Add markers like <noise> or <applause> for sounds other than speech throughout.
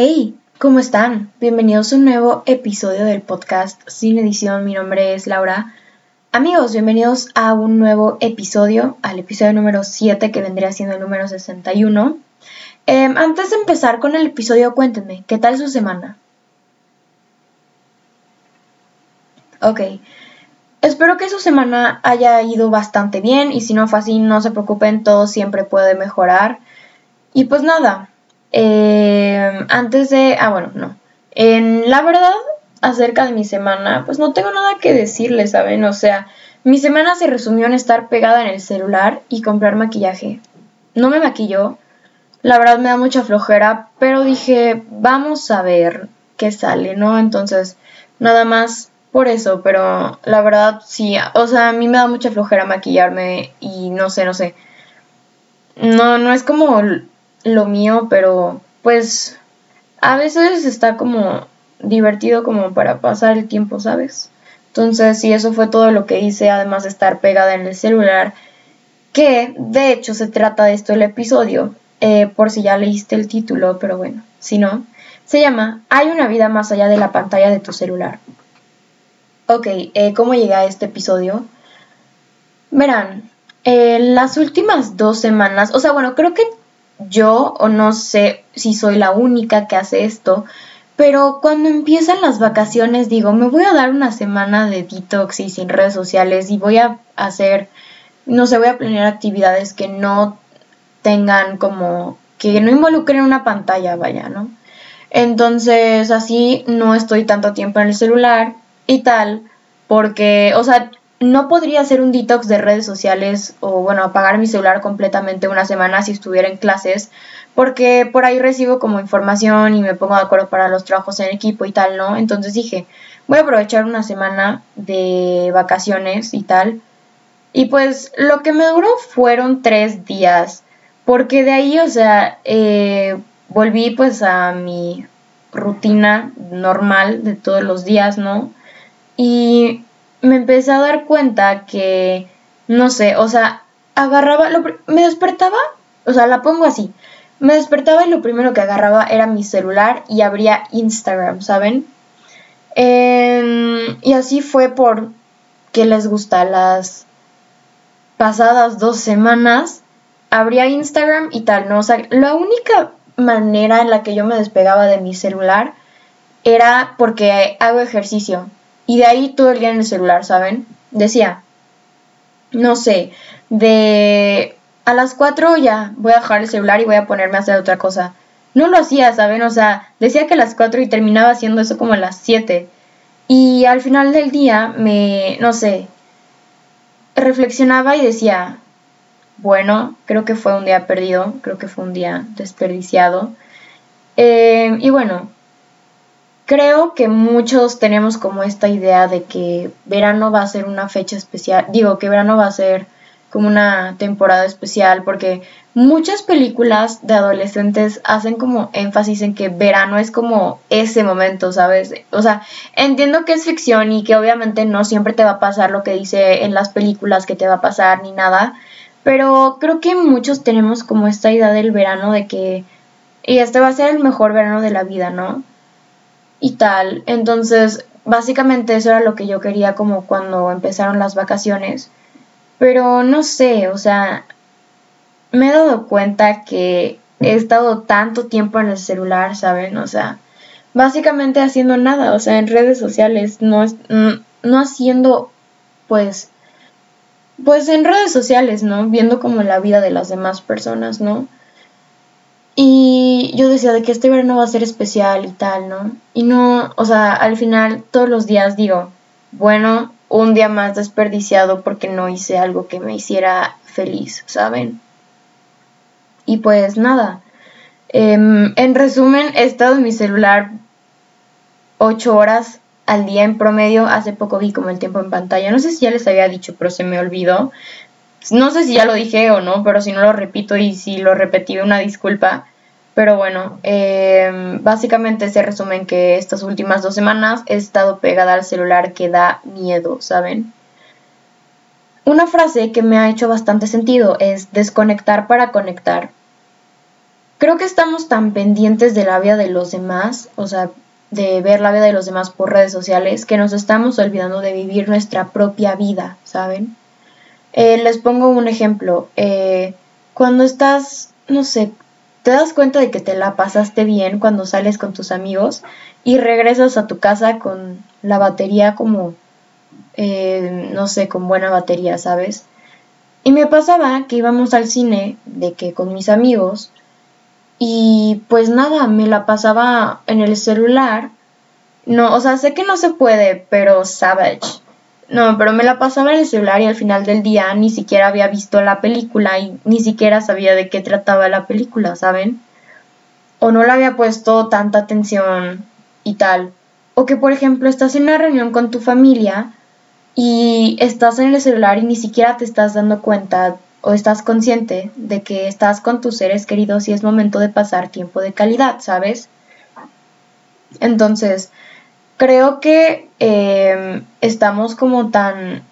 Hey, ¿cómo están? Bienvenidos a un nuevo episodio del podcast Sin Edición. Mi nombre es Laura. Amigos, bienvenidos a un nuevo episodio, al episodio número 7 que vendría siendo el número 61. Em, antes de empezar con el episodio, cuéntenme, ¿qué tal su semana? Ok, espero que su semana haya ido bastante bien y si no fue así, no se preocupen, todo siempre puede mejorar. Y pues nada, eh, antes de... Ah, bueno, no. En la verdad, acerca de mi semana, pues no tengo nada que decirles, ¿saben? O sea, mi semana se resumió en estar pegada en el celular y comprar maquillaje. No me maquilló. La verdad me da mucha flojera, pero dije, vamos a ver qué sale, ¿no? Entonces, nada más por eso, pero la verdad sí, o sea, a mí me da mucha flojera maquillarme y no sé, no sé. No, no es como lo mío, pero pues a veces está como divertido como para pasar el tiempo, ¿sabes? Entonces, sí, eso fue todo lo que hice, además de estar pegada en el celular, que de hecho se trata de esto el episodio, eh, por si ya leíste el título, pero bueno, si no, se llama Hay una vida más allá de la pantalla de tu celular. Ok, eh, ¿cómo llegué a este episodio? Verán, eh, las últimas dos semanas, o sea, bueno, creo que yo, o no sé si soy la única que hace esto, pero cuando empiezan las vacaciones digo, me voy a dar una semana de detox y sin redes sociales y voy a hacer, no sé, voy a planear actividades que no tengan como, que no involucren una pantalla, vaya, ¿no? Entonces así no estoy tanto tiempo en el celular y tal, porque, o sea, no podría hacer un detox de redes sociales o, bueno, apagar mi celular completamente una semana si estuviera en clases, porque por ahí recibo como información y me pongo de acuerdo para los trabajos en equipo y tal, ¿no? Entonces dije, voy a aprovechar una semana de vacaciones y tal. Y pues lo que me duró fueron tres días, porque de ahí, o sea, eh, volví pues a mi rutina normal de todos los días, ¿no? Y me empecé a dar cuenta que, no sé, o sea, agarraba, me despertaba, o sea, la pongo así, me despertaba y lo primero que agarraba era mi celular y abría Instagram, ¿saben? Em, y así fue por que les gusta las pasadas dos semanas, abría Instagram y tal, ¿no? O sea, la única manera en la que yo me despegaba de mi celular era porque hago ejercicio. Y de ahí todo el día en el celular, ¿saben? Decía, no sé, de a las 4 ya voy a dejar el celular y voy a ponerme a hacer otra cosa. No lo hacía, ¿saben? O sea, decía que a las 4 y terminaba haciendo eso como a las 7. Y al final del día me, no sé, reflexionaba y decía, bueno, creo que fue un día perdido, creo que fue un día desperdiciado. Eh, y bueno, creo que muchos tenemos como esta idea de que verano va a ser una fecha especial, digo que verano va a ser como una temporada especial porque muchas películas de adolescentes hacen como énfasis en que verano es como ese momento, ¿sabes? O sea, entiendo que es ficción y que obviamente no siempre te va a pasar lo que dice en las películas que te va a pasar ni nada, pero creo que muchos tenemos como esta idea del verano de que y este va a ser el mejor verano de la vida, ¿no? Y tal. Entonces, básicamente eso era lo que yo quería como cuando empezaron las vacaciones. Pero no sé, o sea, me he dado cuenta que he estado tanto tiempo en el celular, ¿saben? O sea, básicamente haciendo nada, o sea, en redes sociales, no, no haciendo, pues, pues en redes sociales, ¿no? Viendo como la vida de las demás personas, ¿no? Y yo decía de que este verano va a ser especial y tal, ¿no? Y no, o sea, al final todos los días digo, bueno, un día más desperdiciado porque no hice algo que me hiciera feliz, ¿saben? Y pues nada, em, en resumen, he estado en mi celular ocho horas al día en promedio. Hace poco vi como el tiempo en pantalla. No sé si ya les había dicho, pero se me olvidó. No sé si ya lo dije o no, pero si no lo repito y si lo repetí, una disculpa. Pero bueno, em, básicamente se resumen que estas últimas dos semanas he estado pegada al celular que da miedo, ¿saben? Una frase que me ha hecho bastante sentido es desconectar para conectar. creo que estamos tan pendientes de la vida de los demás, o sea, de ver la vida de los demás por redes sociales, que nos estamos olvidando de vivir nuestra propia vida, ¿saben? Eh, les pongo un ejemplo. Eh, cuando estás, no sé, te das cuenta de que te la pasaste bien cuando sales con tus amigos y regresas a tu casa con la batería como, eh, no sé, con buena batería, ¿sabes? Y me pasaba que íbamos al cine de que con mis amigos y pues nada, me la pasaba en el celular. No, o sea, sé que no se puede, pero savage. No, pero me la pasaba en el celular y al final del día ni siquiera había visto la película y ni siquiera sabía de qué trataba la película, ¿saben? O no le había puesto tanta atención y tal. O que, por ejemplo, estás en una reunión con tu familia y estás en el celular y ni siquiera te estás dando cuenta o estás consciente de que estás con tus seres queridos y es momento de pasar tiempo de calidad, ¿sabes? Entonces, creo que em, estamos como tan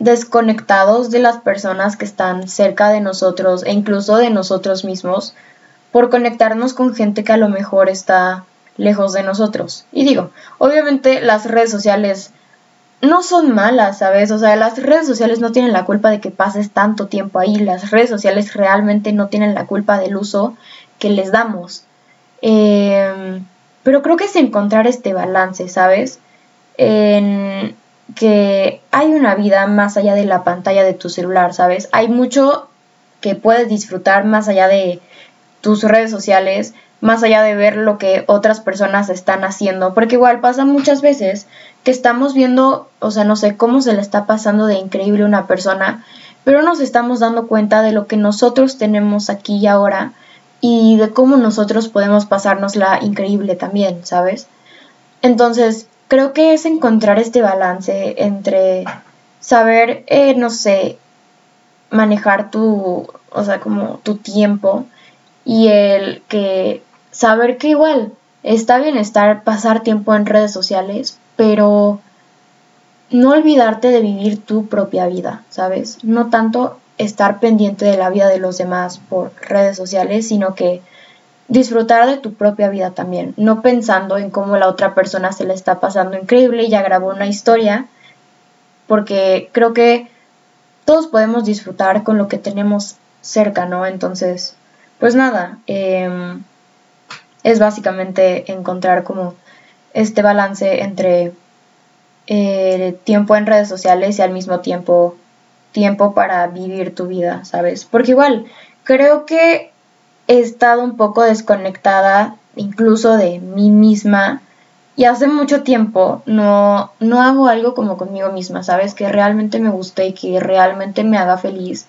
desconectados de las personas que están cerca de nosotros e incluso de nosotros mismos por conectarnos con gente que a lo mejor está lejos de nosotros. Y digo, obviamente las redes sociales no son malas, ¿sabes? O sea, las redes sociales no tienen la culpa de que pases tanto tiempo ahí. Las redes sociales realmente no tienen la culpa del uso que les damos. Em, pero creo que es encontrar este balance, ¿sabes? En que hay una vida más allá de la pantalla de tu celular, ¿sabes? Hay mucho que puedes disfrutar más allá de tus redes sociales, más allá de ver lo que otras personas están haciendo, porque igual pasa muchas veces que estamos viendo, o sea, no sé cómo se le está pasando de increíble una persona, pero nos estamos dando cuenta de lo que nosotros tenemos aquí y ahora y de cómo nosotros podemos pasárnosla increíble también, ¿sabes? Entonces, creo que es encontrar este balance entre saber, eh, no sé, manejar tu, o sea, como tu tiempo y el que saber que igual está bien estar, pasar tiempo en redes sociales, pero no olvidarte de vivir tu propia vida, ¿sabes? No tanto estar pendiente de la vida de los demás por redes sociales, sino que disfrutar de tu propia vida también, no pensando en cómo la otra persona se le está pasando increíble y ya grabó una historia, porque creo que todos podemos disfrutar con lo que tenemos cerca, ¿no? Entonces, pues nada, eh, es básicamente encontrar como este balance entre eh, tiempo en redes sociales y al mismo tiempo tiempo para vivir tu vida, ¿sabes? Porque igual creo que he estado un poco desconectada incluso de mí misma y hace mucho tiempo no, no hago algo como conmigo misma, ¿sabes? Que realmente me guste y que realmente me haga feliz.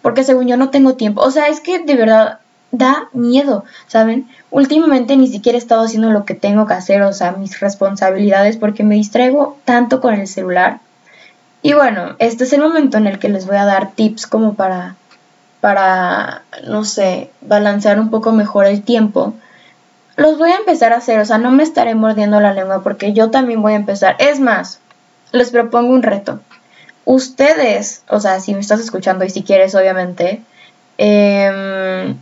Porque según yo no tengo tiempo. O sea, es que de verdad da miedo, ¿saben? Últimamente ni siquiera he estado haciendo lo que tengo que hacer, o sea, mis responsabilidades, porque me distraigo tanto con el celular. Y bueno, este es el momento en el que les voy a dar tips como para, para, no sé, balancear un poco mejor el tiempo. Los voy a empezar a hacer, o sea, no me estaré mordiendo la lengua porque yo también voy a empezar. Es más, les propongo un reto. Ustedes, o sea, si me estás escuchando y si quieres, obviamente, eh,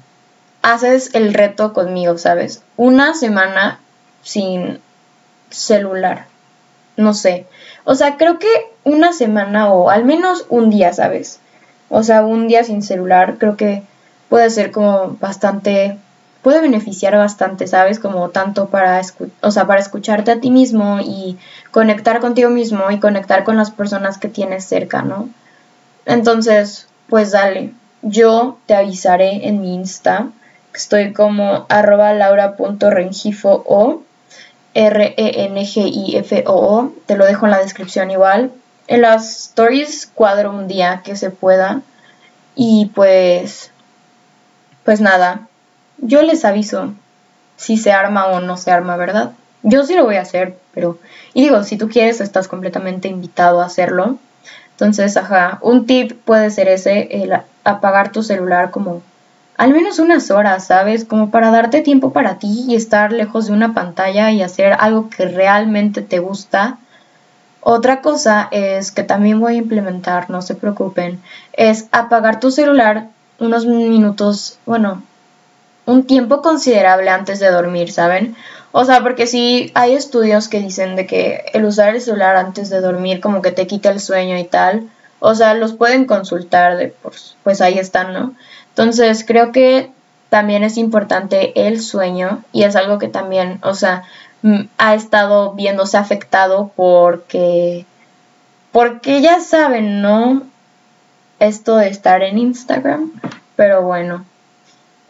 haces el reto conmigo, ¿sabes? Una semana sin celular. No sé. O sea, creo que una semana o al menos un día, ¿sabes? O sea, un día sin celular creo que puede ser como bastante puede beneficiar bastante, ¿sabes? Como tanto para, o sea, para escucharte a ti mismo y conectar contigo mismo y conectar con las personas que tienes cerca, ¿no? Entonces, pues dale, yo te avisaré en mi Insta Estoy como arroba laura.rengifo o R-E-N-G-I-F-O-O. Te lo dejo en la descripción igual. En las stories cuadro un día que se pueda. Y pues, pues nada, yo les aviso si se arma o no se arma, ¿verdad? Yo sí lo voy a hacer, pero... Y digo, si tú quieres, estás completamente invitado a hacerlo. Entonces, ajá, un tip puede ser ese, el apagar tu celular como al menos unas horas, ¿sabes? Como para darte tiempo para ti y estar lejos de una pantalla y hacer algo que realmente te gusta. Otra cosa es que también voy a implementar, no se preocupen, es apagar tu celular unos minutos, bueno, un tiempo considerable antes de dormir, ¿saben? O sea, porque sí hay estudios que dicen de que el usar el celular antes de dormir como que te quita el sueño y tal. O sea, los pueden consultar, de, pues, pues ahí están, ¿no? Entonces, creo que también es importante el sueño y es algo que también, o sea, ha estado viéndose afectado porque, porque ya saben, ¿no? Esto de estar en Instagram, pero bueno,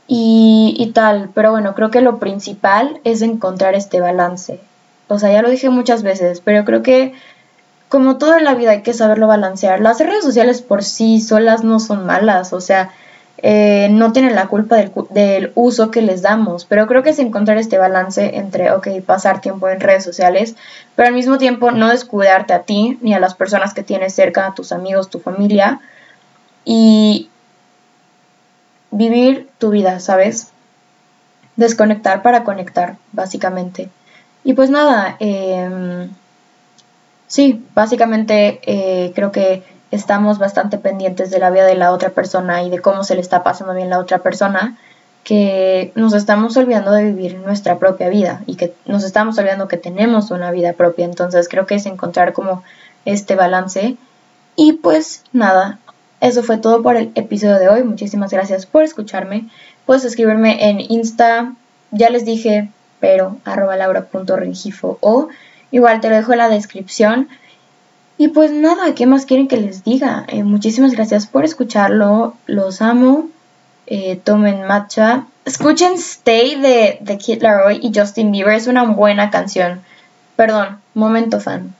y, y tal, pero bueno, creo que lo principal es encontrar este balance. O sea, ya lo dije muchas veces, pero creo que como todo en la vida hay que saberlo balancear. Las redes sociales por sí solas no son malas, o sea, eh, no tienen la culpa del, uso que les damos, pero creo que es encontrar este balance entre, ok, pasar tiempo en redes sociales, pero al mismo tiempo no descuidarte a ti ni a las personas que tienes cerca, a tus amigos, tu familia, y vivir tu vida, ¿sabes? Desconectar para conectar, básicamente. Y pues nada, em, sí, básicamente eh, creo que estamos bastante pendientes de la vida de la otra persona y de cómo se le está pasando bien la otra persona, que nos estamos olvidando de vivir nuestra propia vida y que nos estamos olvidando que tenemos una vida propia. Entonces creo que es encontrar como este balance. Y pues nada, eso fue todo por el episodio de hoy. Muchísimas gracias por escucharme. Puedes escribirme en Insta, ya les dije, pero arroba o igual te lo dejo en la descripción. Y pues nada, ¿qué más quieren que les diga? Eh, muchísimas gracias por escucharlo, los amo, eh, tomen matcha. Escuchen Stay de, de Kid Laroi y Justin Bieber, es una buena canción. Perdón, momento fan.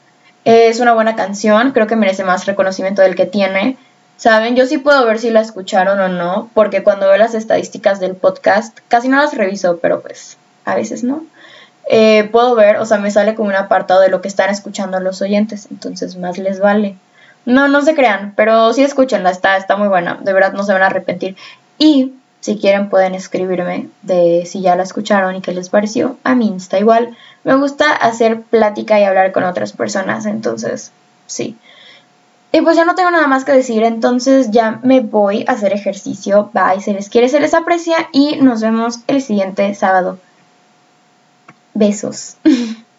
es una buena canción, creo que merece más reconocimiento del que tiene. Saben, yo sí puedo ver si la escucharon o no, porque cuando veo las estadísticas del podcast, casi no las reviso, pero pues a veces no. Eh, puedo ver, o sea, me sale como un apartado de lo que están escuchando los oyentes, entonces más les vale. No, no se crean, pero sí escúchenla, está, está muy buena, de verdad no se van a arrepentir. Y si quieren pueden escribirme de si ya la escucharon y qué les pareció a mí está igual. Me gusta hacer plática y hablar con otras personas, entonces sí. Y pues ya no tengo nada más que decir, entonces ya me voy a hacer ejercicio. Bye, se les quiere, se les aprecia y nos vemos el siguiente sábado. Besos. <laughs>